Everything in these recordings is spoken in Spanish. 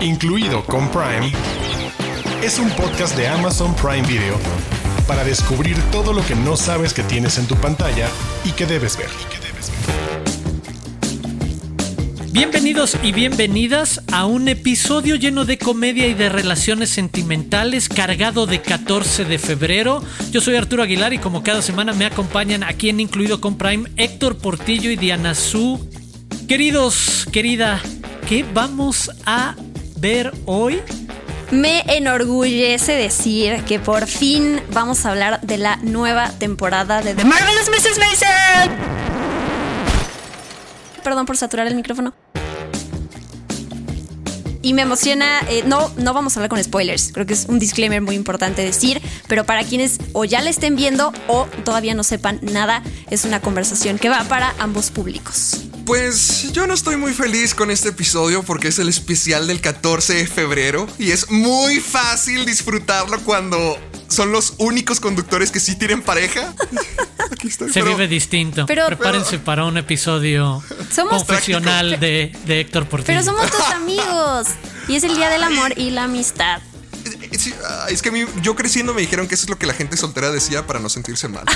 incluido con Prime, es un podcast de Amazon Prime Video para descubrir todo lo que no sabes que tienes en tu pantalla y que debes ver. Bienvenidos y bienvenidas a un episodio lleno de comedia y de relaciones sentimentales cargado de 14 de febrero. Yo soy Arturo Aguilar y como cada semana me acompañan aquí en Incluido con Prime Héctor Portillo y Diana Su. Queridos, querida, ¿qué vamos a ver hoy? Me enorgullece decir que por fin vamos a hablar de la nueva temporada de The Marvelous Mrs. Mason. Perdón por saturar el micrófono. Y me emociona, eh, no, no vamos a hablar con spoilers, creo que es un disclaimer muy importante decir, pero para quienes o ya la estén viendo o todavía no sepan nada, es una conversación que va para ambos públicos. Pues yo no estoy muy feliz con este episodio porque es el especial del 14 de febrero y es muy fácil disfrutarlo cuando son los únicos conductores que sí tienen pareja. Aquí estoy, Se vive distinto. Pero, Prepárense para un episodio profesional de, de, Héctor Portillo. Pero somos tus amigos y es el día del amor y la amistad. es que a mí, yo creciendo me dijeron que eso es lo que la gente soltera decía para no sentirse mal.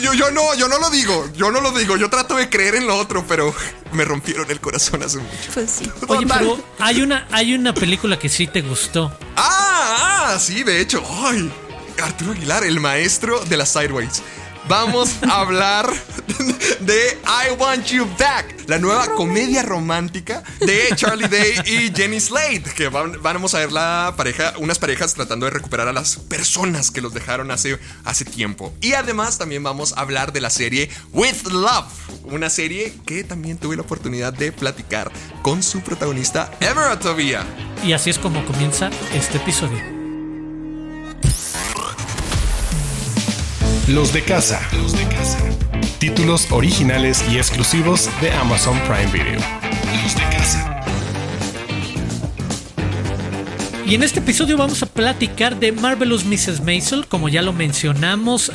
Yo, yo, no, yo no lo digo, yo no lo digo, yo trato de creer en lo otro, pero me rompieron el corazón hace mucho. Pues sí. Oye, pero hay una, hay una película que sí te gustó. Ah, ah, sí, de hecho. Ay, Arturo Aguilar, el maestro de las sideways vamos a hablar de I Want You Back, la nueva comedia romántica de Charlie Day y Jenny Slade, que vamos a ver la pareja, unas parejas tratando de recuperar a las personas que los dejaron hace, hace tiempo. Y además también vamos a hablar de la serie With Love, una serie que también tuve la oportunidad de platicar con su protagonista Emerald Tobia. Y así es como comienza este episodio. Los de casa. Los de casa. Títulos originales y exclusivos de Amazon Prime Video. Los de. Y en este episodio vamos a platicar de Marvelous Mrs. Maisel, como ya lo mencionamos.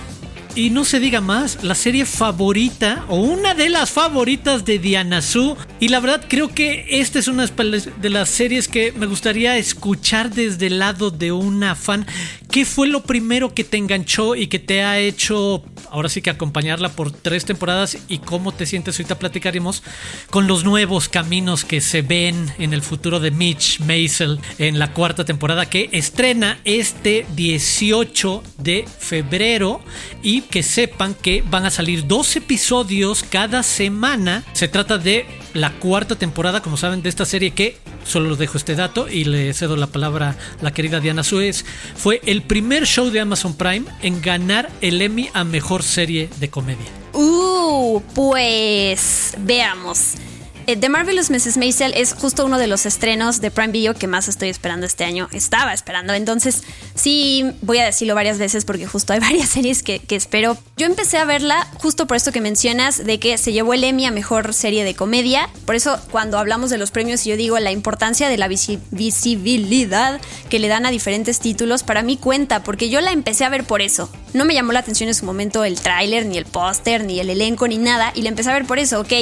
Y no se diga más, la serie favorita o una de las favoritas de Diana Su. Y la verdad creo que esta es una de las series que me gustaría escuchar desde el lado de una fan. ¿Qué fue lo primero que te enganchó y que te ha hecho ahora sí que acompañarla por tres temporadas y cómo te sientes ahorita platicaremos con los nuevos caminos que se ven en el futuro de Mitch Maisel en la cuarta temporada que estrena este 18 de febrero. Y que sepan que van a salir dos episodios cada semana. Se trata de la cuarta temporada, como saben, de esta serie que solo les dejo este dato y le cedo la palabra a la querida Diana Suez. Fue el primer show de Amazon Prime en ganar el Emmy a mejor serie de comedia. Uh, pues veamos. Eh, The Marvelous Mrs. Maisel es justo uno de los estrenos de Prime Video que más estoy esperando este año. Estaba esperando. Entonces, sí, voy a decirlo varias veces porque justo hay varias series que, espero. Yo empecé a verla justo por esto que mencionas, de que se llevó el Emmy a mejor serie de comedia. Por eso, cuando hablamos de los premios, yo digo la importancia de la visibilidad que le dan a diferentes títulos, para mí cuenta, porque yo la empecé a ver por eso. No me llamó la atención en su momento el tráiler, ni el póster, ni el elenco, ni nada, y la empecé a ver por eso, ok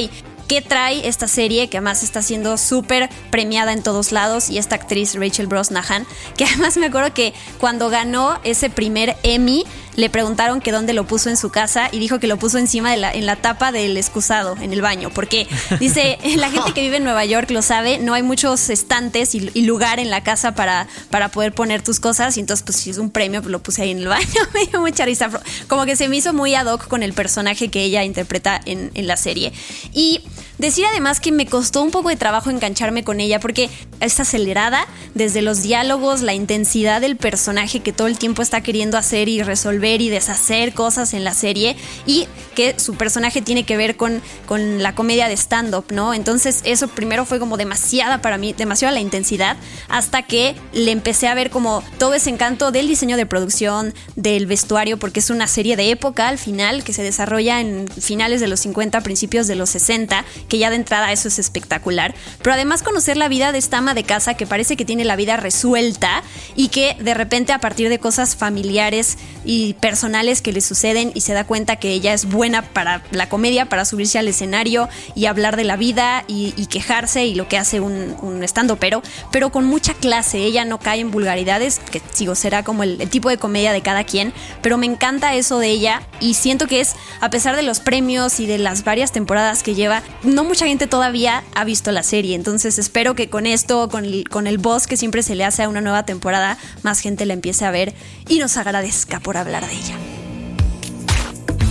qué trae esta serie que además está siendo súper premiada en todos lados y esta actriz Rachel Brosnahan, que además me acuerdo que cuando ganó ese primer Emmy le preguntaron que dónde lo puso en su casa y dijo que lo puso encima de la, en la tapa del excusado, en el baño, porque dice, la gente que vive en Nueva York lo sabe, no hay muchos estantes y, lugar en la casa para, para poder poner tus cosas, y entonces pues si es un premio, pues lo puse ahí en el baño, me dio mucha risa, como que se me hizo muy ad hoc con el personaje que ella interpreta en, en la serie. Y Decir además que me costó un poco de trabajo engancharme con ella porque es acelerada desde los diálogos, la intensidad del personaje que todo el tiempo está queriendo hacer y resolver y deshacer cosas en la serie y que su personaje tiene que ver con, con la comedia de stand-up, ¿no? Entonces eso primero fue como demasiada para mí, demasiada la intensidad, hasta que le empecé a ver como todo ese encanto del diseño de producción, del vestuario, porque es una serie de época al final que se desarrolla en finales de los 50, principios de los 60 que ya de entrada eso es espectacular. Pero además conocer la vida de esta ama de casa que parece que tiene la vida resuelta y que de repente a partir de cosas familiares y y personales que le suceden y se da cuenta que ella es buena para la comedia, para subirse al escenario y hablar de la vida y, quejarse y lo que hace un, un estando pero, pero con mucha clase. Ella no cae en vulgaridades, que sigo, será como el, el tipo de comedia de cada quien, pero me encanta eso de ella y siento que es, a pesar de los premios y de las varias temporadas que lleva, no mucha gente todavía ha visto la serie. Entonces espero que con esto, con el, con el boss que siempre se le hace a una nueva temporada, más gente la empiece a ver y nos agradezca por hablar de ella.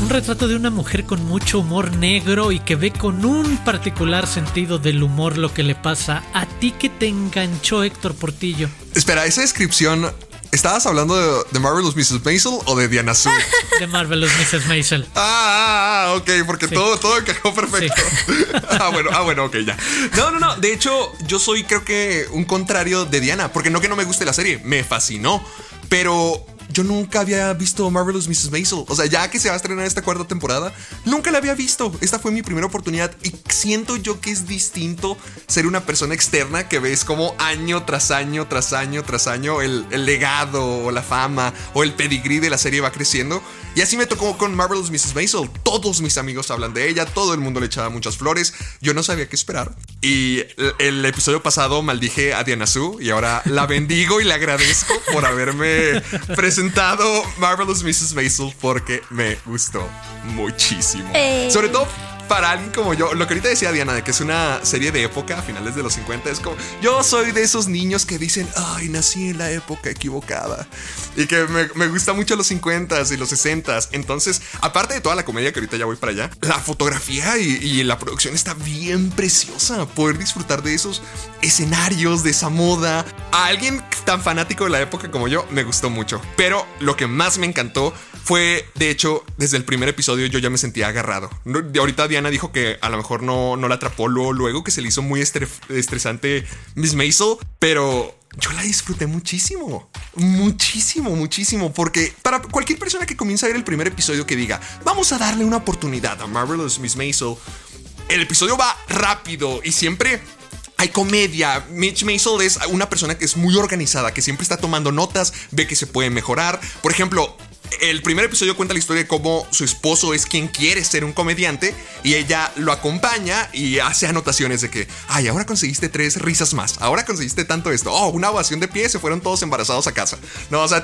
Un retrato de una mujer con mucho humor negro y que ve con un particular sentido del humor lo que le pasa. ¿A ti que te enganchó Héctor Portillo? Espera, esa descripción ¿Estabas hablando de, de, Marvelous Mrs. Maisel o de Diana Sue? De Marvelous Mrs. Maisel. Ah, ah, ah, ok, porque todo, todo encajó perfecto. ah, bueno, ah, bueno, ok, ya. No, no, no. De hecho, yo soy creo que un contrario de Diana, porque no que no me guste la serie, me fascinó. Pero yo nunca había visto Marvelous Mrs. Maisel. O sea, ya que se va a estrenar esta cuarta temporada, nunca la había visto. Esta fue mi primera oportunidad y siento yo que es distinto ser una persona externa que ves como año tras año, tras año, tras año el, legado o la fama o el pedigrí de la serie va creciendo. Y así me tocó con Marvelous Mrs. Maisel. Todos mis amigos hablan de ella, todo el mundo le echaba muchas flores. Yo no sabía qué esperar. Y el, episodio pasado maldije a Diana Sue y ahora la bendigo y le agradezco por haberme presentado presentado Marvelous Mrs. Maisel porque me gustó muchísimo. Sobre todo para alguien como yo, lo que ahorita decía Diana, de que es una serie de época, a finales de los 50, es como, yo soy de esos niños que dicen, ay, nací en la época equivocada. Y que me, gusta mucho los 50s y los 60s. Entonces, aparte de toda la comedia, que ahorita ya voy para allá, la fotografía y, y la producción está bien preciosa. Poder disfrutar de esos escenarios, de esa moda. A alguien tan fanático de la época como yo, me gustó mucho. Pero lo que más me encantó fue, de hecho, desde el primer episodio yo ya me sentía agarrado. De ahorita Diana dijo que a lo mejor no, no la atrapó luego, luego, que se le hizo muy estresante Miss Maisel, pero yo la disfruté muchísimo. Muchísimo, muchísimo. Porque para cualquier persona que comienza a ver el primer episodio que diga, vamos a darle una oportunidad a Marvelous Miss Maisel, el episodio va rápido y siempre hay comedia. Mitch Maisel es una persona que es muy organizada, que siempre está tomando notas, ve que se puede mejorar. Por ejemplo, el primer episodio cuenta la historia de cómo su esposo es quien quiere ser un comediante y ella lo acompaña y hace anotaciones de que, ay, ahora conseguiste tres risas más, ahora conseguiste tanto esto, oh, una ovación de pie, se fueron todos embarazados a casa. No, o sea,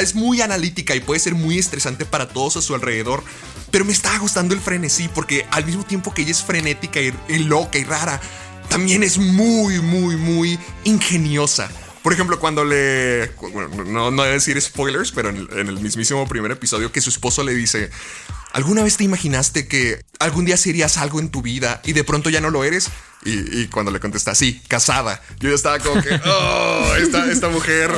es muy analítica y puede ser muy estresante para todos a su alrededor. Pero me está gustando el frenesí porque al mismo tiempo que ella es frenética y loca y rara, también es muy, muy, muy ingeniosa. Por ejemplo, cuando le. Bueno, no, no debe decir spoilers, pero en el, mismísimo primer episodio que su esposo le dice. ¿Alguna vez te imaginaste que algún día serías algo en tu vida y de pronto ya no lo eres? Y, cuando le contesta, sí, casada, yo ya estaba como que, oh, esta, esta mujer,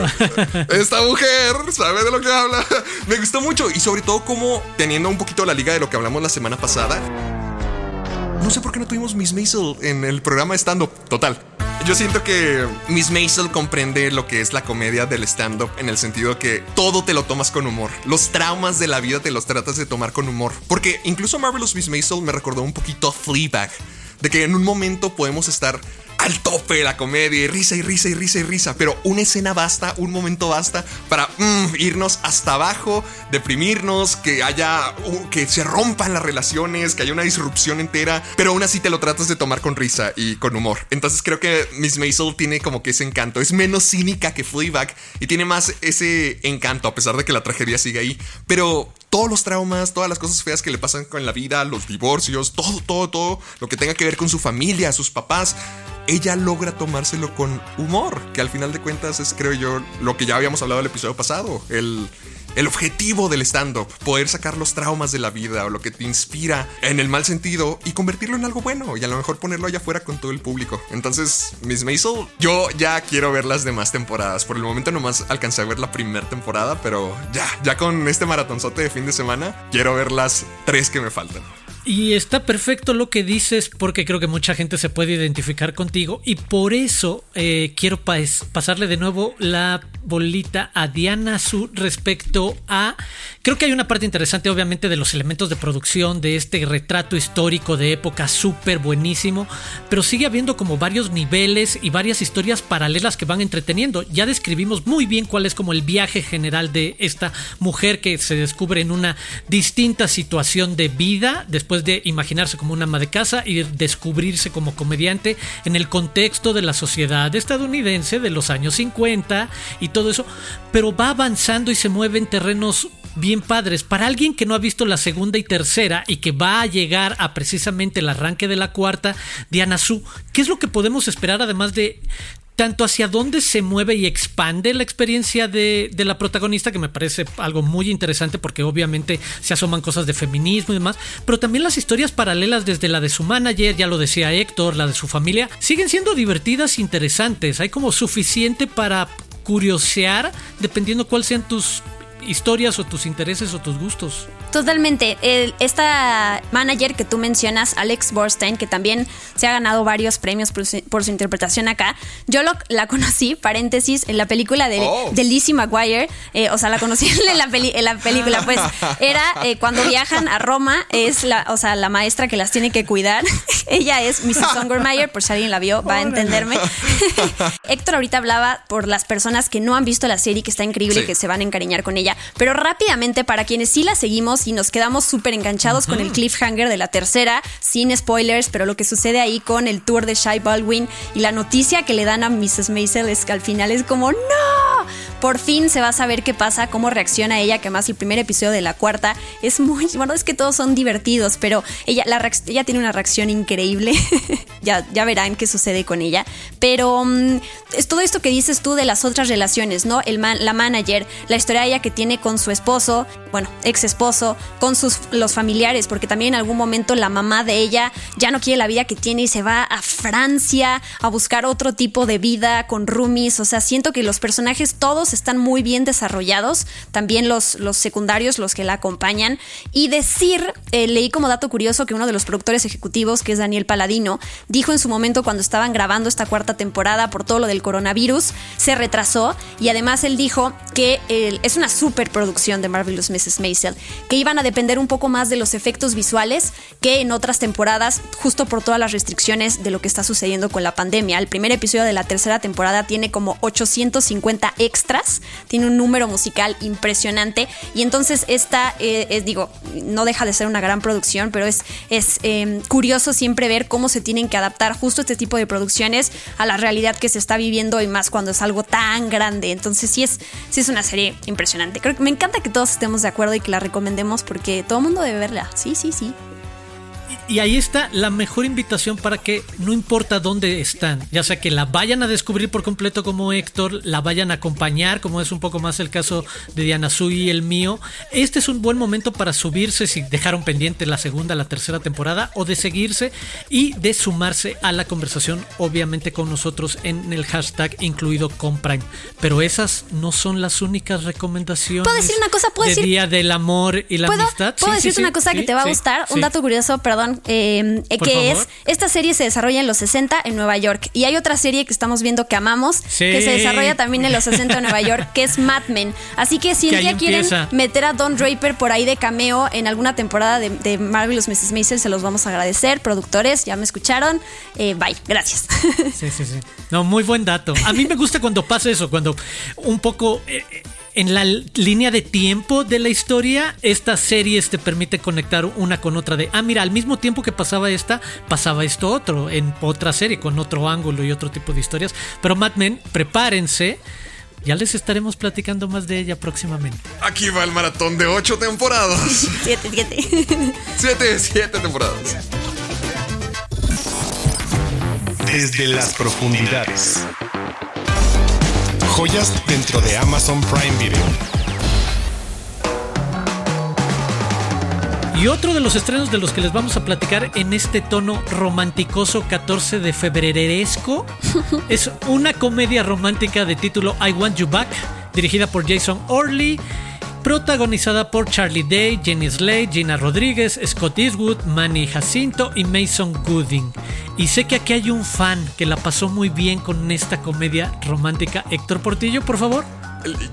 esta mujer sabe de lo que habla. Me gustó mucho y sobre todo como teniendo un poquito la liga de lo que hablamos la semana pasada. No sé por qué no tuvimos Miss Maisel en el programa stand-up. Total, yo siento que Miss Maisel comprende lo que es la comedia del stand-up en el sentido que todo te lo tomas con humor. Los traumas de la vida te los tratas de tomar con humor. Porque incluso Marvelous Miss Maisel me recordó un poquito a Fleabag. De que en un momento podemos estar al tope de la comedia y risa y risa y risa y risa, pero una escena basta, un momento basta para mm, irnos hasta abajo, deprimirnos, que haya, que se rompan las relaciones, que haya una disrupción entera, pero aún así te lo tratas de tomar con risa y con humor. Entonces creo que Miss Maisel tiene como que ese encanto, es menos cínica que Fleabag y tiene más ese encanto a pesar de que la tragedia sigue ahí, pero todos los traumas, todas las cosas feas que le pasan con la vida, los divorcios, todo, todo, todo lo que tenga que ver con su familia, sus papás, ella logra tomárselo con humor, que al final de cuentas es, creo yo, lo que ya habíamos hablado el episodio pasado, el, el objetivo del stand-up, poder sacar los traumas de la vida o lo que te inspira en el mal sentido y convertirlo en algo bueno y a lo mejor ponerlo allá afuera con todo el público. Entonces, Miss Maisel, yo ya quiero ver las demás temporadas. Por el momento nomás alcancé a ver la primera temporada, pero ya, ya con este maratonzote de fin de semana, quiero ver las tres que me faltan. Y está perfecto lo que dices porque creo que mucha gente se puede identificar contigo y por eso eh, quiero pasarle de nuevo la bolita a Diana Su respecto a... Creo que hay una parte interesante obviamente de los elementos de producción, de este retrato histórico de época súper buenísimo, pero sigue habiendo como varios niveles y varias historias paralelas que van entreteniendo. Ya describimos muy bien cuál es como el viaje general de esta mujer que se descubre en una distinta situación de vida después de imaginarse como una ama de casa y descubrirse como comediante en el contexto de la sociedad estadounidense de los años 50 y todo eso, pero va avanzando y se mueve en terrenos bien padres. Para alguien que no ha visto la segunda y tercera y que va a llegar a precisamente el arranque de la cuarta, Diana Su, ¿qué es lo que podemos esperar además de tanto hacia dónde se mueve y expande la experiencia de, de, la protagonista, que me parece algo muy interesante porque obviamente se asoman cosas de feminismo y demás, pero también las historias paralelas desde la de su manager, ya lo decía Héctor, la de su familia, siguen siendo divertidas e interesantes. Hay como suficiente para curiosear dependiendo cuáles sean tus historias o tus intereses o tus gustos. Totalmente. esta manager que tú mencionas, Alex Borstein, que también se ha ganado varios premios por su, interpretación acá, yo la conocí, paréntesis, en la película de, oh. Lizzie McGuire. Eh, o sea, la conocí en la, película, pues era eh, cuando viajan a Roma, es la, o sea, la maestra que las tiene que cuidar. Ella es Mrs. Songermeyer, por si alguien la vio, va a entenderme. Héctor ahorita hablaba por las personas que no han visto la serie, que está increíble, y que se van a encariñar con ella. Pero rápidamente, para quienes sí la seguimos y nos quedamos súper enganchados con el cliffhanger de la tercera, sin spoilers, pero lo que sucede ahí con el tour de Shy Baldwin y la noticia que le dan a Mrs. Maisel es que al final es como ¡No! Por fin se va a saber qué pasa, cómo reacciona ella, que más el primer episodio de la cuarta es muy. Bueno, es que todos son divertidos, pero ella, la, ella tiene una reacción increíble. ya, ya verán qué sucede con ella. Pero mm, es todo esto que dices tú de las otras relaciones, ¿no? El la manager, la historia de ella que tiene con su esposo, bueno, ex esposo, con sus, los familiares, porque también en algún momento la mamá de ella ya no quiere la vida que tiene y se va a Francia a buscar otro tipo de vida con roomies. O sea, siento que los personajes todos están muy bien desarrollados, también los, los secundarios, los que la acompañan. Y decir, eh, leí como dato curioso que uno de los productores ejecutivos, que es Daniel Paladino, dijo en su momento cuando estaban grabando esta cuarta temporada por todo lo del coronavirus, se retrasó y además él dijo que es una superproducción de Marvelous Mrs. Maisel, que iban a depender un poco más de los efectos visuales que en otras temporadas, justo por todas las restricciones de lo que está sucediendo con la pandemia. El primer episodio de la tercera temporada tiene como 850 extras, tiene un número musical impresionante y entonces esta, eh, digo, no deja de ser una gran producción, pero es, es em, curioso siempre ver cómo se tienen que adaptar justo este tipo de producciones a la realidad que se está viviendo y más cuando es algo tan grande. Entonces sí es, sí es una serie impresionante. Creo que me encanta que todos estemos de acuerdo y que la recomendemos porque todo el mundo debe verla. Sí, sí, sí. Y ahí está la mejor invitación para que no importa dónde están, ya sea que la vayan a descubrir por completo como Héctor, la vayan a acompañar, como es un poco más el caso de Diana Sui y el mío. Este es un buen momento para subirse si dejaron pendiente la segunda, la tercera temporada, o de seguirse y de sumarse a la conversación, obviamente con nosotros en el hashtag incluido con Prime. Pero esas no son las únicas recomendaciones. ¿Puedo decir una cosa? ¿Puedo de Día del Amor y la Amistad. ¿Puedo decirte una cosa que te va a gustar? Un dato curioso, perdón Em, que es, esta serie se desarrolla en los 60 en Nueva York. Y hay otra serie que estamos viendo que amamos, que se desarrolla también en los 60 en Nueva York, que es Mad Men. Así que si un día quieren meter a Don Draper por ahí de cameo en alguna temporada de, de Marvelous Mrs. Maisel, se los vamos a agradecer. Productores, ya me escucharon. Eh, bye, gracias. Sí, sí, sí. No, muy buen dato. A mí me gusta cuando pasa eso, cuando un poco... Eh, en la línea de tiempo de la historia, esta serie te permite conectar una con otra de, ah, mira, al mismo tiempo que pasaba esta, pasaba esto otro, en otra serie, con otro ángulo y otro tipo de historias. Pero Mad Men, prepárense. Ya les estaremos platicando más de ella próximamente. Aquí va el maratón de ocho temporadas. siete, siete. siete, siete temporadas. Desde las profundidades joyas dentro de Amazon Prime Video. Y otro de los estrenos de los que les vamos a platicar en este tono romanticoso 14 de febreresco es una comedia romántica de título I Want You Back, dirigida por Jason Orley protagonizada por Charlie Day, Jenny Slade, Gina Rodríguez, Scott Eastwood, Manny Jacinto y Mason Gooding. Y sé que aquí hay un fan que la pasó muy bien con esta comedia romántica. Héctor Portillo, por favor.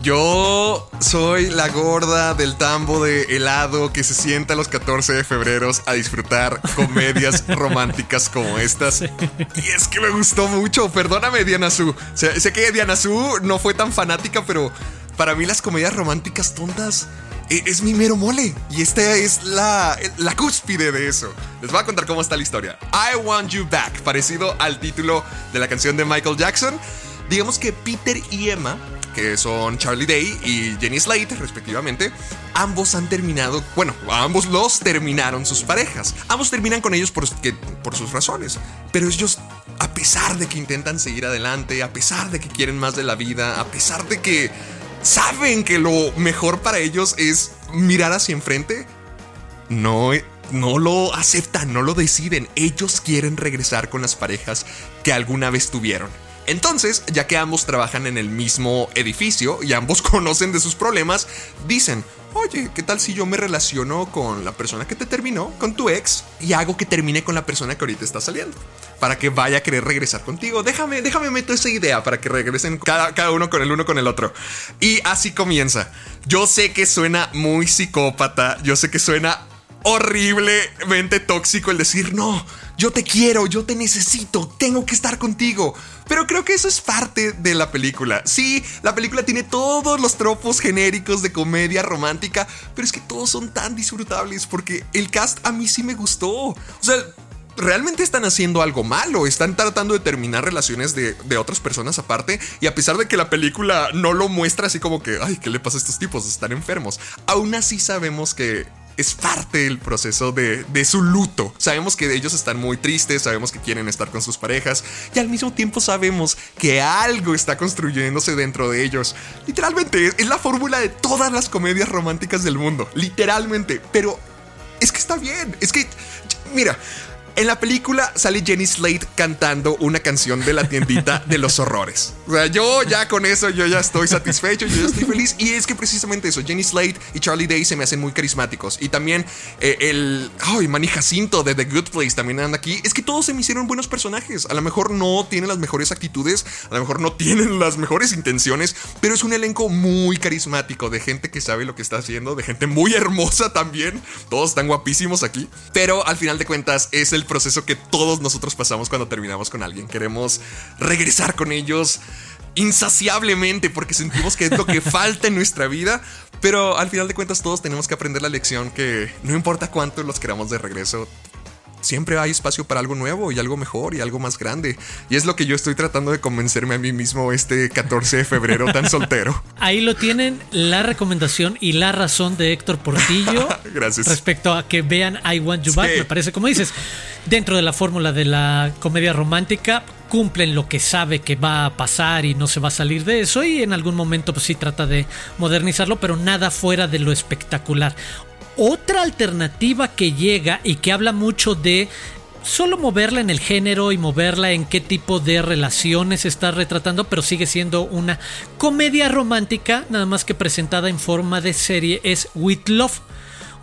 Yo soy la gorda del tambo de helado que se sienta los 14 de febrero a disfrutar comedias románticas como estas. Y es que me gustó mucho. Perdóname, Diana Su. sé que Diana Su no fue tan fanática, pero para mí las comedias románticas tontas e, es mi mero mole. Y esta es la, la cúspide de eso. Les voy a contar cómo está la historia. I Want You Back, parecido al título de la canción de Michael Jackson. Digamos que Peter y Emma que son Charlie Day y Jenny Slate, respectivamente, ambos han terminado, bueno, ambos los terminaron sus parejas. Ambos terminan con ellos por, por sus razones, pero ellos, a pesar de que intentan seguir adelante, a pesar de que quieren más de la vida, a pesar de que saben que lo mejor para ellos es mirar hacia enfrente, no, no lo aceptan, no lo deciden. Ellos quieren regresar con las parejas que alguna vez tuvieron. Entonces, ya que ambos trabajan en el mismo edificio y ambos conocen de sus problemas, dicen, oye, ¿qué tal si yo me relaciono con la persona que te terminó, con tu ex, y hago que termine con la persona que ahorita está saliendo? Para que vaya a querer regresar contigo. Déjame, déjame meter esa idea para que regresen cada, cada uno con el uno con el otro. Y así comienza. Yo sé que suena muy psicópata, yo sé que suena horriblemente tóxico el decir, no, yo te quiero, yo te necesito, tengo que estar contigo. Pero creo que eso es parte de la película. Sí, la película tiene todos los tropos genéricos de comedia romántica, pero es que todos son tan disfrutables porque el cast a mí sí me gustó. O sea, realmente están haciendo algo malo, están tratando de terminar relaciones de, de, otras personas aparte y a pesar de que la película no lo muestra así como que, ay, ¿qué le pasa a estos tipos? Están enfermos. Aún así sabemos que es parte del proceso de, su luto. Sabemos que ellos están muy tristes, sabemos que quieren estar con sus parejas y al mismo tiempo sabemos que algo está construyéndose dentro de ellos. Literalmente es la fórmula de todas las comedias románticas del mundo, literalmente, pero es que está bien, es que, mira, en la película sale Jenny Slate cantando una canción de la tiendita de los horrores. O sea, yo ya con eso, yo ya estoy satisfecho, yo ya estoy feliz. Y es que precisamente eso, Jenny Slate y Charlie Day se me hacen muy carismáticos. Y también eh, el, ay, Manny Jacinto de The Good Place también anda aquí. Es que todos se me hicieron buenos personajes. A lo mejor no tienen las mejores actitudes, a lo mejor no tienen las mejores intenciones, pero es un elenco muy carismático de gente que sabe lo que está haciendo, de gente muy hermosa también. Todos están guapísimos aquí. Pero al final de cuentas es el proceso que todos nosotros pasamos cuando terminamos con alguien. Queremos regresar con ellos insaciablemente porque sentimos que es lo que falta en nuestra vida, pero al final de cuentas todos tenemos que aprender la lección que no importa cuánto los queramos de regreso, siempre hay espacio para algo nuevo y algo mejor y algo más grande. Y es lo que yo estoy tratando de convencerme a mí mismo este 14 de febrero tan soltero. Ahí lo tienen, la recomendación y la razón de Héctor Portillo. Gracias. Respecto a que vean I Want You Back, me parece, como dices, dentro de la fórmula de la comedia romántica, cumplen lo que sabe que va a pasar y no se va a salir de eso y en algún momento pues sí trata de modernizarlo, pero nada fuera de lo espectacular. Otra alternativa que llega y que habla mucho de solo moverla en el género y moverla en qué tipo de relaciones está retratando, pero sigue siendo una comedia romántica, nada más que presentada en forma de serie, es With Love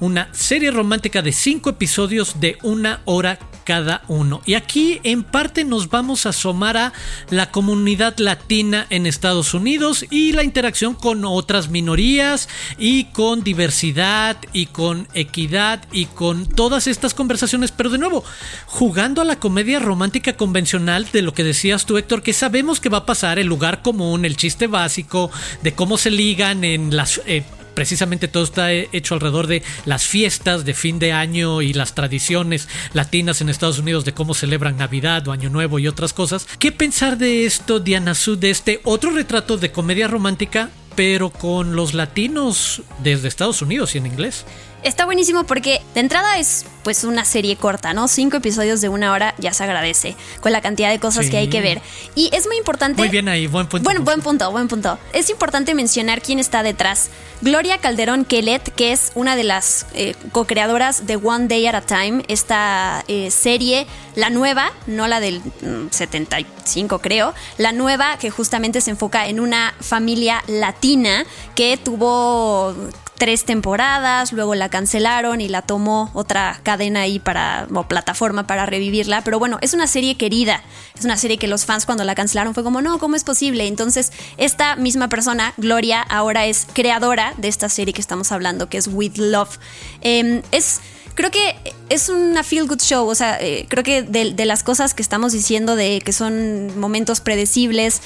una serie romántica de 5 episodios de una hora cada uno. Y aquí en parte nos vamos a asomar a la comunidad latina en Estados Unidos y la interacción con otras minorías y con diversidad y con equidad y con todas estas conversaciones. Pero de nuevo, jugando a la comedia romántica convencional de lo que decías tú Héctor, que sabemos que va a pasar, el lugar común, el chiste básico, de cómo se ligan en las... Eh, precisamente todo está hecho alrededor de las fiestas de fin de año y las tradiciones latinas en Estados Unidos de cómo celebran Navidad o Año Nuevo y otras cosas. ¿Qué pensar de esto, Diana Su, de este otro retrato de comedia romántica, pero con los latinos desde Estados Unidos y en inglés? Está buenísimo porque de entrada es pues una serie corta, ¿no? Cinco episodios de una hora ya se agradece con la cantidad de cosas que hay que ver. Y es muy importante... Muy bien ahí, buen punto. Bueno, buen punto, buen punto. Es importante mencionar quién está detrás. Gloria Calderón Quelet, que es una de las eh, co-creadoras de One Day at a Time, esta eh, serie, la nueva, no la del 75 mm, creo, la nueva que justamente se enfoca en una familia latina que tuvo tres temporadas, luego la cancelaron y la tomó otra cadena ahí para, o plataforma para revivirla. Pero bueno, es una serie querida, es una serie que los fans cuando la cancelaron fue como, no, ¿cómo es posible? Entonces, esta misma persona, Gloria, ahora es creadora de esta serie que estamos hablando, que es With Love. Em, es creo que es una feel good show. O sea, eh, creo que de, las cosas que estamos diciendo de que son momentos predecibles,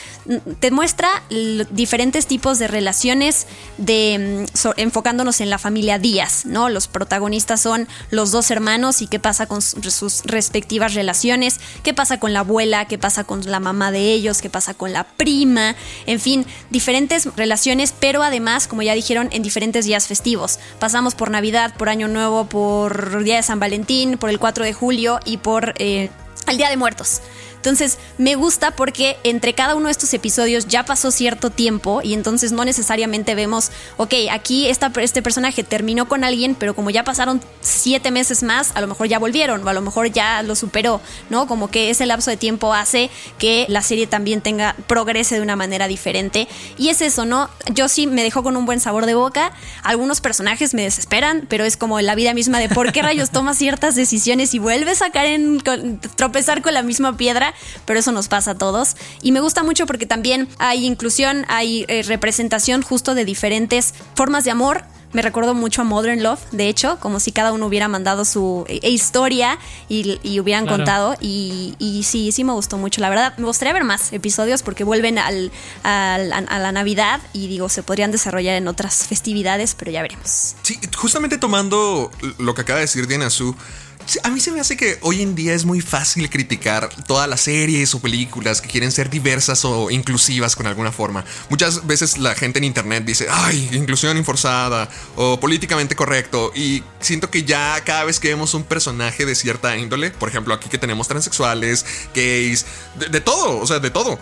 te muestra diferentes tipos de relaciones de mm, enfocándonos en la familia Díaz, ¿no? Los protagonistas son los dos hermanos y qué pasa con sus respectivas relaciones, qué pasa con la abuela, qué pasa con la mamá de ellos, qué pasa con la prima, en fin, diferentes relaciones, pero además, como ya dijeron, en diferentes días festivos. Pasamos por Navidad, por Año Nuevo, por por Día de San Valentín, por el 4 de julio y por eh, el Día de Muertos. Entonces me gusta porque entre cada uno de estos episodios ya pasó cierto tiempo y entonces no necesariamente vemos, ok, aquí esta, este personaje terminó con alguien, pero como ya pasaron siete meses más, a lo mejor ya volvieron o a lo mejor ya lo superó, ¿no? Como que ese lapso de tiempo hace que la serie también tenga, progrese de una manera diferente. Y es eso, ¿no? Yo sí me dejó con un buen sabor de boca. Algunos personajes me desesperan, pero es como la vida misma de por qué rayos tomas ciertas decisiones y vuelves a caer en tropezar con la misma piedra pero eso nos pasa a todos. Y me gusta mucho porque también hay inclusión, hay eh, representación justo de diferentes formas de amor me recuerdo mucho a Modern Love, de hecho, como si cada uno hubiera mandado su eh, historia y, hubieran contado. Y, sí, sí me gustó mucho. La verdad, me gustaría ver más episodios porque vuelven al, a la Navidad y digo, se podrían desarrollar en otras festividades, pero ya veremos. Sí, justamente tomando lo que acaba de decir Diana Su a mí se me hace que hoy en día es muy fácil criticar todas las series o películas que quieren ser diversas o inclusivas con alguna forma. Muchas veces la gente en internet dice, ay, inclusión inforzada o políticamente correcto. Y siento que ya cada vez que vemos un personaje de cierta índole, por ejemplo, aquí que tenemos transexuales, gays, de todo, o sea, de todo,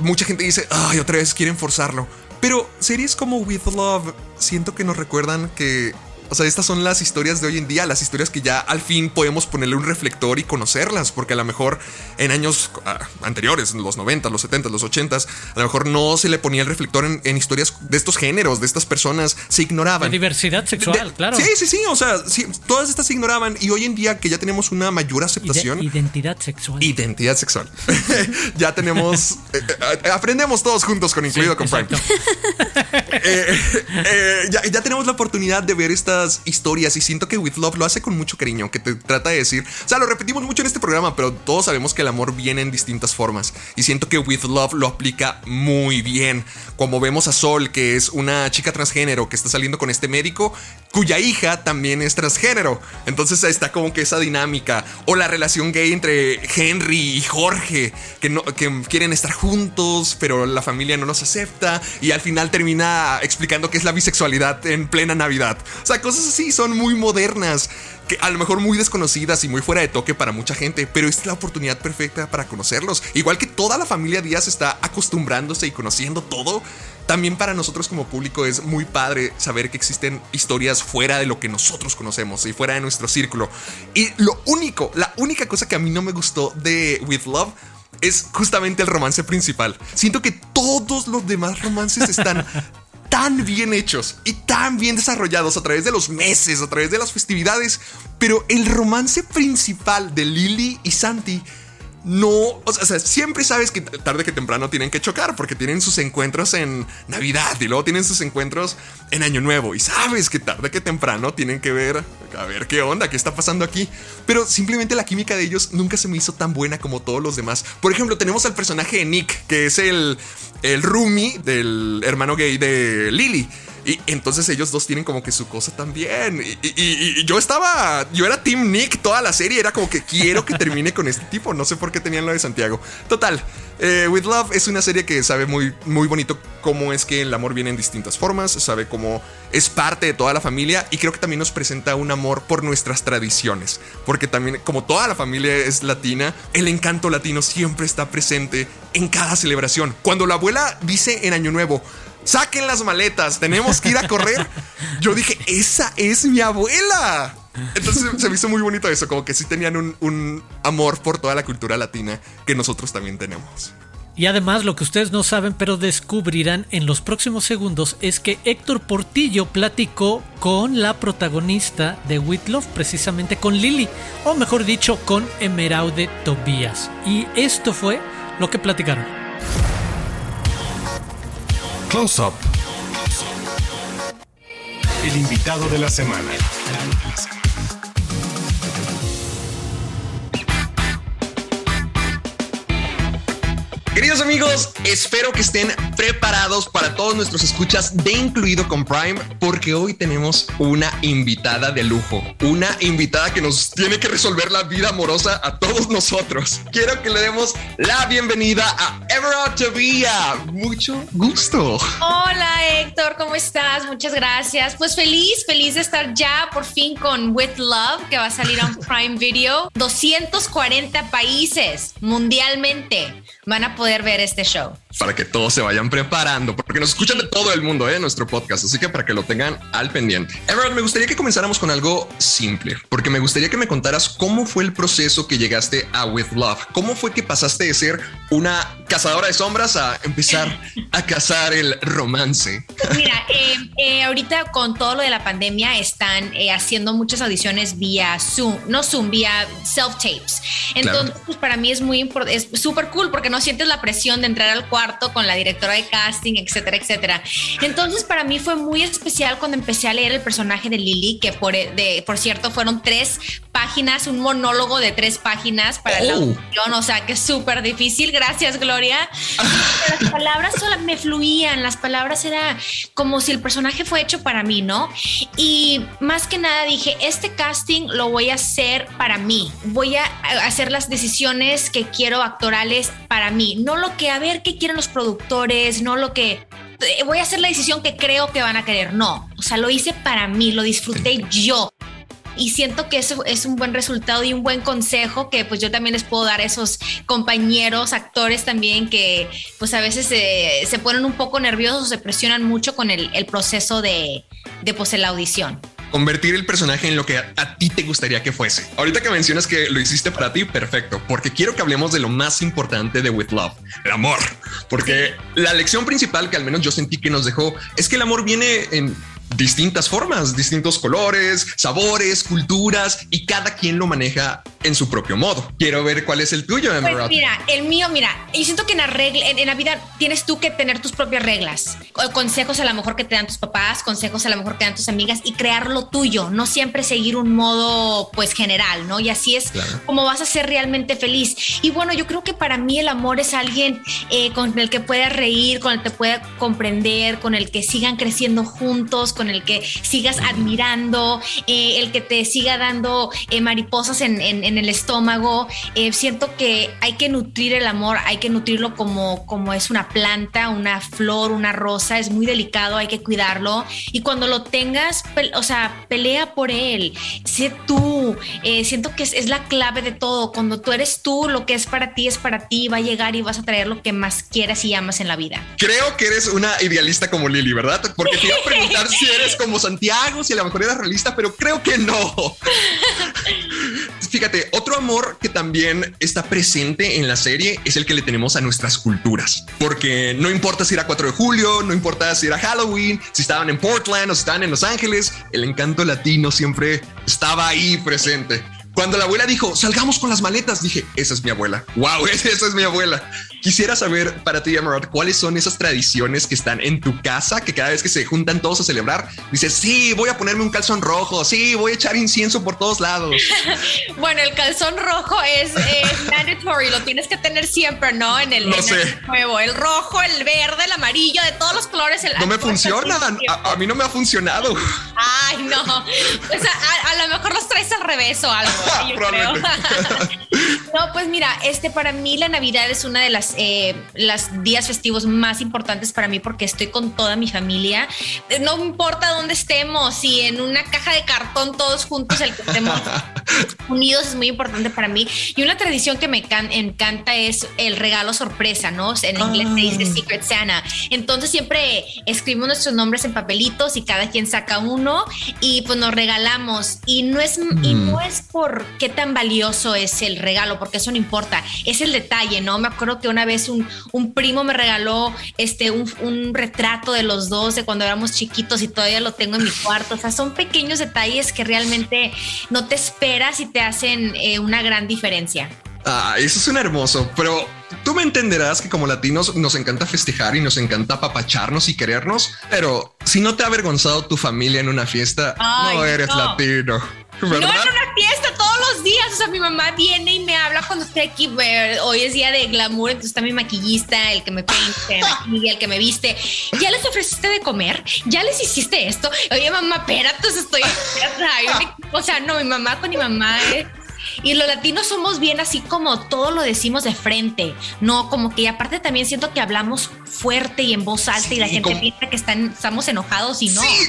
mucha gente dice, ay, otra vez quieren forzarlo. Pero series como With Love siento que nos recuerdan que o sea, estas son las historias de hoy en día, las historias que ya al fin podemos ponerle un reflector y conocerlas, porque a lo mejor en años ah, anteriores, los 90, los 70, los 80, a lo mejor no se le ponía el reflector en, historias de estos géneros, de estas personas, se ignoraban. De diversidad sexual, claro. Sí, sí, sí, o sea, todas estas se ignoraban y hoy en día que ya tenemos una mayor aceptación. identidad sexual. Identidad sexual. ya tenemos, eh, eh, aprendemos todos juntos con Incluido con Prime. Eh, ya, ya tenemos la oportunidad de ver estas historias y siento que With Love lo hace con mucho cariño, que te trata de decir, o sea, lo repetimos mucho en este programa, pero todos sabemos que el amor viene en distintas formas y siento que With Love lo aplica muy bien, como vemos a Sol, que es una chica transgénero que está saliendo con este médico, cuya hija también es transgénero, entonces está como que esa dinámica, o la relación gay entre Henry y Jorge, que, no, que quieren estar juntos, pero la familia no nos acepta y al final termina explicando que es la bisexualidad en plena Navidad. O sea, cosas así son muy modernas, que a lo mejor muy desconocidas y muy fuera de toque para mucha gente, pero es la oportunidad perfecta para conocerlos. Igual que toda la familia Díaz está acostumbrándose y conociendo todo, también para nosotros como público es muy padre saber que existen historias fuera de lo que nosotros conocemos y fuera de nuestro círculo. Y lo único, la única cosa que a mí no me gustó de With Love es justamente el romance principal. Siento que todos los demás romances están tan bien hechos y tan bien desarrollados a través de los meses, a través de las festividades, pero el romance principal de Lily y Santi no, o sea, siempre sabes que tarde que temprano tienen que chocar porque tienen sus encuentros en Navidad y luego tienen sus encuentros en Año Nuevo y sabes que tarde que temprano tienen que ver, a ver qué onda, qué está pasando aquí. Pero simplemente la química de ellos nunca se me hizo tan buena como todos los demás. Por ejemplo, tenemos al personaje de Nick, que es el, el roomie del hermano gay de Lily. Y entonces ellos dos tienen como que su cosa también. Y, yo estaba, yo era Team Nick toda la serie, era como que quiero que termine con este tipo. No sé por qué tenían lo de Santiago. Total, eh, With Love es una serie que sabe muy, muy bonito cómo es que el amor viene en distintas formas, sabe cómo es parte de toda la familia y creo que también nos presenta un amor por nuestras tradiciones. Porque también, como toda la familia es latina, el encanto latino siempre está presente en cada celebración. Cuando la abuela dice en Año Nuevo, saquen las maletas, tenemos que ir a correr. Yo dije, esa es mi abuela. Entonces se me hizo muy bonito eso, como que sí tenían un, amor por toda la cultura latina que nosotros también tenemos. Y además lo que ustedes no saben pero descubrirán en los próximos segundos es que Héctor Portillo platicó con la protagonista de With Love, precisamente con Lily, o mejor dicho con Emeraude Tobías. Y esto fue lo que platicaron. Close Up. El invitado de la semana. Queridos amigos, espero que estén preparados para todos nuestros escuchas de incluido con Prime, porque hoy tenemos una invitada de lujo, una invitada que nos tiene que resolver la vida amorosa a todos nosotros. Quiero que le demos la bienvenida a Everard Tavia. Mucho gusto. Hola Héctor, ¿cómo estás? Muchas gracias. Pues feliz, feliz de estar ya por fin con With Love, que va a salir a un Prime Video. 240 países mundialmente van a poder ver este show. Para que todos se vayan preparando, porque nos escuchan de todo el mundo, ¿eh? Nuestro podcast, así que para que lo tengan al pendiente. Everett, me gustaría que comenzáramos con algo simple, porque me gustaría que me contaras cómo fue el proceso que llegaste a With Love. ¿Cómo fue que pasaste de ser una cazadora de sombras a empezar a cazar el romance? Mira, eh, eh, ahorita con todo lo de la pandemia están eh, haciendo muchas audiciones vía Zoom, no Zoom, vía self-tapes. Entonces, claro. pues para mí es muy importante, es súper cool porque no sientes la presión de entrar al cuarto con la directora de casting, etcétera, etcétera. Entonces, para mí fue muy especial cuando empecé a leer el personaje de Lily, que por, de, por cierto fueron tres páginas, un monólogo de tres páginas para oh. la audición, o sea que es súper difícil. Gracias, Gloria. las palabras solo me fluían, las palabras era como si el personaje fue hecho para mí, ¿no? Y más que nada dije, este casting lo voy a hacer para mí, voy a hacer las decisiones que quiero actorales para mí, no lo que a ver qué quieren los productores, no lo que voy a hacer la decisión que creo que van a querer, no, o sea, lo hice para mí, lo disfruté yo y siento que eso es un buen resultado y un buen consejo que pues yo también les puedo dar a esos compañeros, actores también que pues a veces se, se ponen un poco nerviosos se presionan mucho con el, el proceso de, de pues la audición convertir el personaje en lo que a, a, ti te gustaría que fuese. Ahorita que mencionas que lo hiciste para ti, perfecto, porque quiero que hablemos de lo más importante de With Love, el amor, porque la lección principal que al menos yo sentí que nos dejó es que el amor viene en distintas formas, distintos colores, sabores, culturas y cada quien lo maneja en su propio modo. Quiero ver cuál es el tuyo, Pues mira, el mío, mira, yo siento que en la, regla, en, en la vida tienes tú que tener tus propias reglas, consejos a lo mejor que te dan tus papás, consejos a lo mejor que dan tus amigas y crear lo tuyo, no siempre seguir un modo pues general, ¿no? Y así es claro. como vas a ser realmente feliz. Y bueno, yo creo que para mí el amor es alguien eh, con el que puedas reír, con el que pueda comprender, con el que sigan creciendo juntos, con el que sigas admirando, eh, el que te siga dando eh, mariposas en, en, en, el estómago. Eh, siento que hay que nutrir el amor, hay que nutrirlo como, como es una planta, una flor, una rosa, es muy delicado, hay que cuidarlo. Y cuando lo tengas, o sea, pelea por él, sé tú. siento que es, es la clave de todo. Cuando tú eres tú, lo que es para ti es para ti, va a llegar y vas a traer lo que más quieras y amas en la vida. Creo que eres una idealista como Lili, ¿verdad? Porque te iba a preguntar si eres como Santiago, si a lo mejor eras realista, pero creo que no. Fíjate, otro amor que también está presente en la serie es el que le tenemos a nuestras culturas, porque no importa si era 4 de julio, no importa si era Halloween, si estaban en Portland o si estaban en Los Ángeles, el encanto latino siempre estaba ahí presente. Cuando la abuela dijo, salgamos con las maletas, dije, esa es mi abuela. Wow, esa es mi abuela. Quisiera saber para ti, Emerald, cuáles son esas tradiciones que están en tu casa, que cada vez que se juntan todos a celebrar, dices, sí, voy a ponerme un calzón rojo, sí, voy a echar incienso por todos lados. bueno, el calzón rojo es, es mandatory, lo tienes que tener siempre, ¿no? En el, no en sé. el nuevo, el rojo, el verde, el amarillo, de todos los colores. El no me funciona, a, a, mí no me ha funcionado. Ay, no. O sea, a, a lo mejor los traes al revés o algo. Yo creo. no, pues mira, este para mí la Navidad es una de las eh, las días festivos más importantes para mí porque estoy con toda mi familia. No importa dónde estemos, si en una caja de cartón todos juntos, el que estemos unidos es muy importante para mí. Y una tradición que me encanta es el regalo sorpresa, ¿no? En inglés oh. se dice Secret Santa. Entonces siempre escribimos nuestros nombres en papelitos y cada quien saca uno y pues nos regalamos. Y no es, mm. y no es por qué tan valioso es el, regalo, porque eso no importa, es el detalle, ¿no? Me acuerdo que una vez un, un primo me regaló este, un, un, retrato de los dos de cuando éramos chiquitos y todavía lo tengo en mi cuarto. O sea, son pequeños detalles que realmente no te esperas y te hacen eh, una gran diferencia. Ah, eso es un hermoso, pero tú me entenderás que como latinos nos encanta festejar y nos encanta apapacharnos y querernos, pero si no te ha avergonzado tu familia en una fiesta, no eres latino. ¿Verdad? No en una fiesta todos los días. O sea, mi mamá viene y me habla cuando estoy aquí. Hoy es día de glamour, entonces está mi maquillista, el que me pinta, el que me viste. ¿Ya les ofreciste de comer? ¿Ya les hiciste esto? Oye, mamá, espérate, estoy. O sea, no, mi mamá con mi mamá es y los latinos somos bien así como todo lo decimos de frente, no como que aparte también siento que hablamos fuerte y en voz alta y la gente piensa que están, estamos enojados y no. Sí,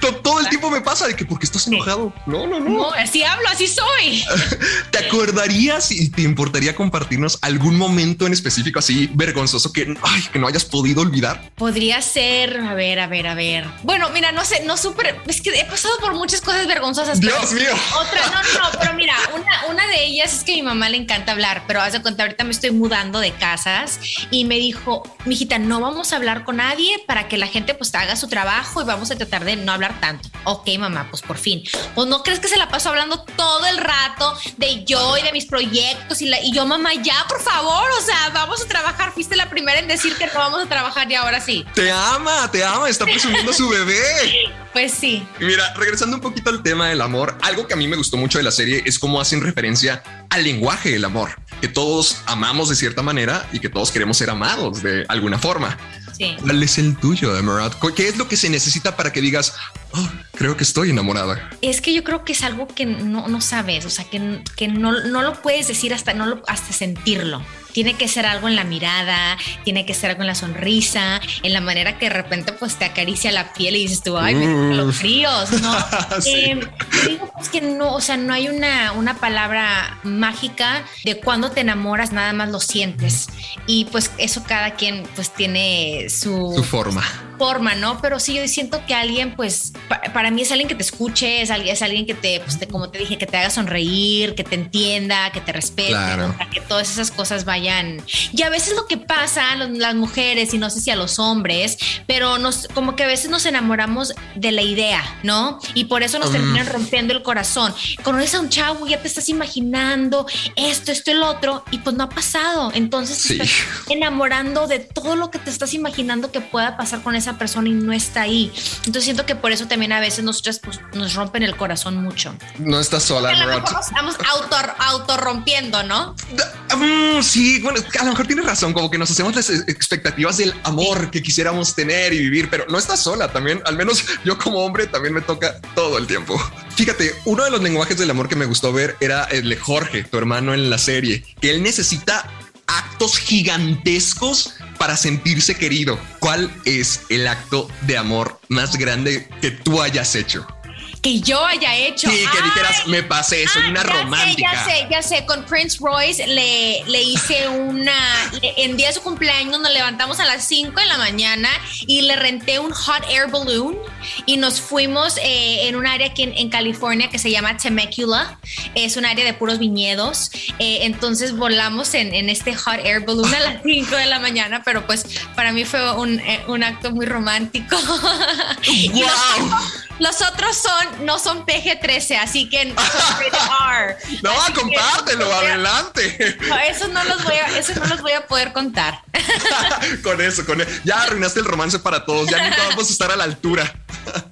todo el tiempo me pasa de que porque estás enojado. No, no, no. No, así hablo, así soy. ¿Te acordarías y te importaría compartirnos algún momento en específico así vergonzoso que, ay, que no hayas podido olvidar? Podría ser, a ver, a ver, a ver. Bueno, mira, no sé, no súper, es que he pasado por muchas cosas vergonzosas. Dios mío. Otra, no, no, pero mira, una, de ellas es que a mi mamá le encanta hablar, pero haz de cuenta, ahorita me estoy mudando de casas y me dijo, mijita, no vamos a hablar con nadie para que la gente pues haga su trabajo y vamos a tratar de no hablar tanto. Ok, mamá, pues por fin. Pues no crees que se la paso hablando todo el rato de yo y de mis proyectos y, la, y yo, mamá, ya, por favor, o sea, vamos a trabajar. Fuiste la primera en decir que no vamos a trabajar y ahora sí. Te ama, te ama, está presumiendo su bebé. Pues sí. Mira, regresando un poquito al tema del amor, algo que a mí me gustó mucho de la serie es cómo hacen referencia al lenguaje del amor, que todos amamos de cierta manera y que todos queremos ser amados de alguna forma. Sí. ¿Cuál es el tuyo, Emerald? ¿Qué es lo que se necesita para que digas, oh, creo que estoy enamorada? Es que yo creo que es algo que no, no sabes, o sea, que, que no, no, lo puedes decir hasta, no lo, hasta sentirlo. Tiene que ser algo en la mirada, tiene que ser algo en la sonrisa, en la manera que de repente pues te acaricia la piel y dices tú, ay, mm. los fríos, ¿no? eh, digo pues que no, o sea, no hay una, una palabra mágica de cuando te enamoras, nada más lo sientes. Y pues eso cada quien pues tiene su, su forma forma, ¿no? Pero sí, yo siento que alguien, pues, para mí es alguien que te escuche, es alguien, es alguien que te, pues, como te dije, que te haga sonreír, que te entienda, que te respete, que todas esas cosas vayan. Y a veces lo que pasa las mujeres, y no sé si a los hombres, pero nos, como que a veces nos enamoramos de la idea, ¿no? Y por eso nos mm. terminan rompiendo el corazón. Conoces a un chavo, ya te estás imaginando esto, esto, el otro, y pues no ha pasado. Entonces te estás enamorando de todo lo que te estás imaginando que pueda pasar con esa persona y no está ahí. Entonces siento que por eso también a veces nosotros pues, nos rompen el corazón mucho. No estás sola, a lo mejor estamos auto, auto rompiendo, ¿no? Mm, sí, bueno, a lo mejor tienes razón, como que nos hacemos las expectativas del amor que quisiéramos tener y vivir, pero no estás sola también, al menos yo como hombre también me toca todo el tiempo. Fíjate, uno de los lenguajes del amor que me gustó ver era el de Jorge, tu hermano en la serie, que él necesita actos gigantescos para sentirse querido. ¿Cuál es el acto de amor más grande que tú hayas hecho? Que yo haya hecho. Sí, que dijeras, me pasé, soy una romántica. ya sé, ya sé, con Prince Royce le, le hice una, en día de su cumpleaños nos levantamos a las 5 de la mañana y le renté un hot air balloon y nos fuimos eh, en un área aquí en, California que se llama Temecula, es un área de puros viñedos, eh, entonces volamos en, en, este hot air balloon a las 5 de la mañana, pero pues para mí fue un, eh, un acto muy romántico. ¡Wow! Los otros son, no son PG-13, así que no No, compártelo, adelante. No, eso no los voy a, eso no los voy a poder contar. con eso, con eso. Ya arruinaste el romance para todos, ya nunca vamos a estar a la altura.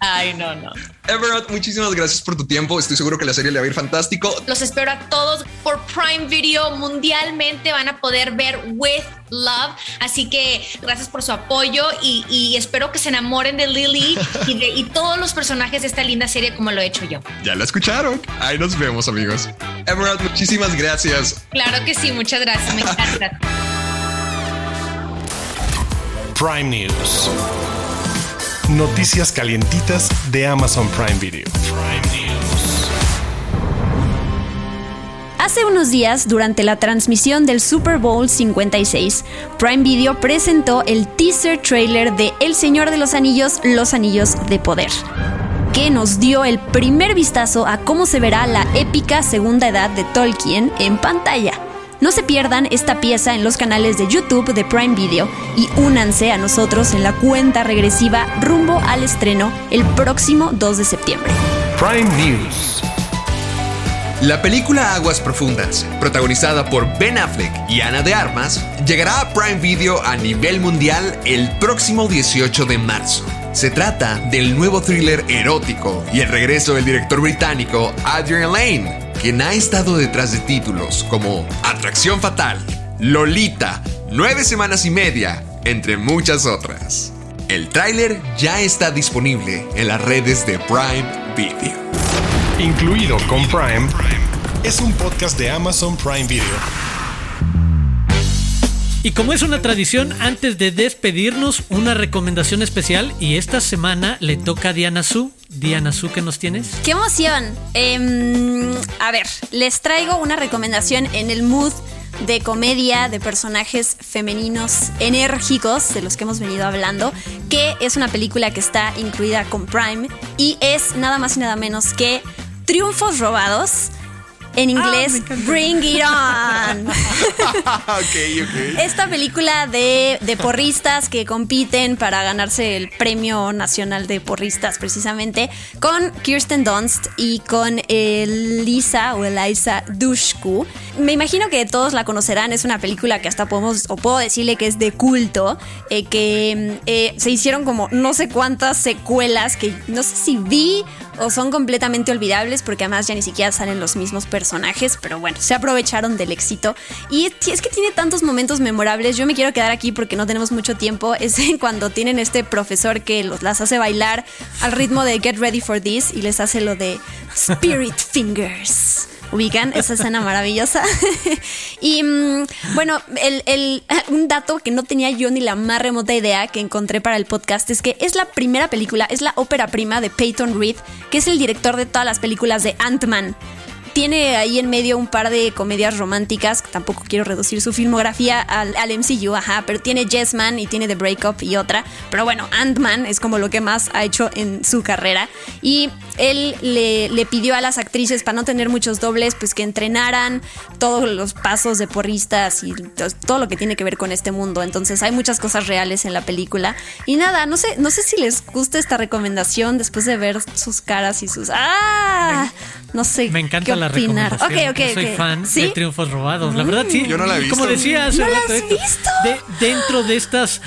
Ay, no, no. Everett, muchísimas gracias por tu tiempo. Estoy seguro que la serie le va a ir fantástico. Los espero a todos por Prime Video. Mundialmente van a poder ver With Love. Así que gracias por su apoyo y, espero que se enamoren de Lily y de y todos los personajes de esta linda serie como lo he hecho yo. Ya la escucharon. Ahí nos vemos, amigos. Everett, muchísimas gracias. Claro que sí, muchas gracias. Me encanta. Prime News. Noticias calientitas de Amazon Prime Video. Hace unos días, durante la transmisión del Super Bowl 56, Prime Video presentó el teaser trailer de El Señor de los Anillos, Los Anillos de Poder que nos dio el primer vistazo a cómo se verá la épica segunda edad de Tolkien en pantalla. No se pierdan esta pieza en los canales de YouTube de Prime Video y únanse a nosotros en la cuenta regresiva rumbo al estreno el próximo 2 de septiembre. Prime News. La película Aguas Profundas, protagonizada por Ben Affleck y Ana de Armas, llegará a Prime Video a nivel mundial el próximo 18 de marzo. Se trata del nuevo thriller erótico y el regreso del director británico Adrian Lane, quien ha estado detrás de títulos como Atracción Fatal, Lolita, Nueve Semanas y Media, entre muchas otras. El tráiler ya está disponible en las redes de Prime Video. Incluido con Prime, es un podcast de Amazon Prime Video. Y como es una tradición, antes de despedirnos, una recomendación especial. Y esta semana le toca a Diana Su. Diana Su, ¿qué nos tienes? ¡Qué emoción! Em, a ver, les traigo una recomendación en el mood de comedia de personajes femeninos enérgicos de los que hemos venido hablando, que es una película que está incluida con Prime y es nada más y nada menos que Triunfos Robados en inglés ah, Bring It On. Esta película de, de, porristas que compiten para ganarse el Premio Nacional de Porristas, precisamente, con Kirsten Dunst y con Elisa o Eliza Dushku. Me imagino que todos la conocerán, es una película que hasta podemos, o puedo decirle que es de culto, eh, que eh, se hicieron como no sé cuántas secuelas que no sé si vi o son completamente olvidables porque además ya ni siquiera salen los mismos personajes, pero bueno, se aprovecharon del éxito. Y es que tiene tantos momentos memorables, yo me quiero quedar aquí porque no tenemos mucho tiempo, es cuando tienen este profesor que los, las hace bailar al ritmo de Get Ready for This y les hace lo de Spirit Fingers ubican esa escena maravillosa. y mm, bueno, el, un dato que no tenía yo ni la más remota idea que encontré para el podcast es que es la primera película, es la ópera prima de Peyton Reed, que es el director de todas las películas de Ant-Man tiene ahí en medio un par de comedias románticas, tampoco quiero reducir su filmografía al, al MCU, ajá, pero tiene Yes Man y tiene The Breakup y otra. Pero bueno, Ant-Man es como lo que más ha hecho en su carrera. Y él le, le, pidió a las actrices, para no tener muchos dobles, pues que entrenaran todos los pasos de porristas y todo lo que tiene que ver con este mundo. Entonces hay muchas cosas reales en la película. Y nada, no sé, no sé si les gusta esta recomendación después de ver sus caras y sus. ¡Ah! No sé. Me encanta la recomendación. Okay, soy fan de Triunfos Robados. La verdad, sí. Yo no la he visto. Como decías, ¿No la has visto? dentro de estas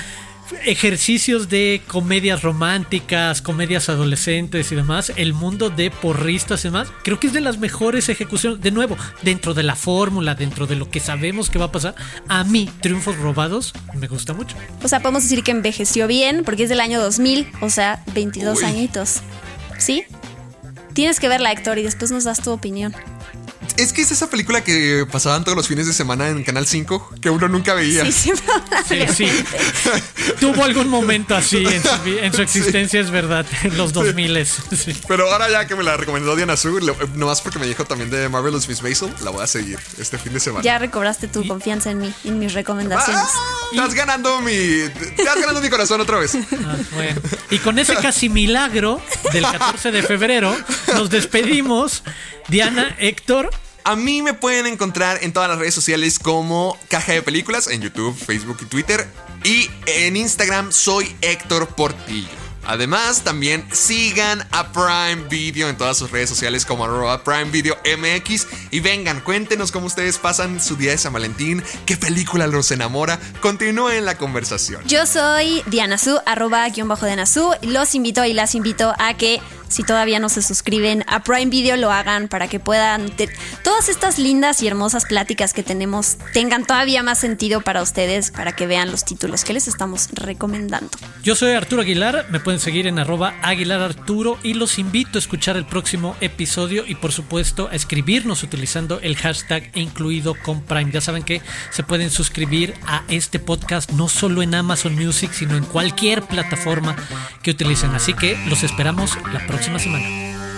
ejercicios de comedias románticas, comedias adolescentes y demás, el mundo de porristas y demás, creo que es de las mejores ejecuciones. De nuevo, dentro de la fórmula, dentro de lo que sabemos que va a pasar, a mí, Triunfos Robados, me gusta mucho. O sea, podemos decir que envejeció bien, porque es del año 2000, o sea, 22 añitos. ¿Sí? Tienes que verla, Héctor, y después nos das tu opinión. Es que es esa película que pasaban todos los fines de semana en Canal 5 que uno nunca veía. Sí, sí, sí. Tuvo algún momento así en su, existencia, es verdad, en los 2000 sí. Pero ahora ya que me la recomendó Diana Su, nomás porque me dijo también de Marvelous Miss Maisel, la voy a seguir este fin de semana. Ya recobraste tu confianza en mí, en mis recomendaciones. Ah, estás ganando mi estás ganando mi corazón otra vez. Ah, bueno. Y con ese casi milagro del 14 de febrero nos despedimos. Diana, Héctor, a mí me pueden encontrar en todas las redes sociales como Caja de Películas, en YouTube, Facebook y Twitter. Y en Instagram soy Héctor Portillo. Además, también sigan a Prime Video en todas sus redes sociales como arroba Prime Video MX. Y vengan, cuéntenos cómo ustedes pasan su día de San Valentín, qué película los enamora. Continúen la conversación. Yo soy Diana Su, arroba guion bajo Diana Su. Los invito y las invito a que si todavía no se suscriben a Prime Video, lo hagan para que puedan todas estas lindas y hermosas pláticas que tenemos tengan todavía más sentido para ustedes, para que vean los títulos que les estamos recomendando. Yo soy Arturo Aguilar, me pueden seguir en arroba Aguilar Arturo y los invito a escuchar el próximo episodio y por supuesto a escribirnos utilizando el hashtag incluido con Prime. Ya saben que se pueden suscribir a este podcast no solo en Amazon Music, sino en cualquier plataforma que utilicen. Así que los esperamos la próxima semana.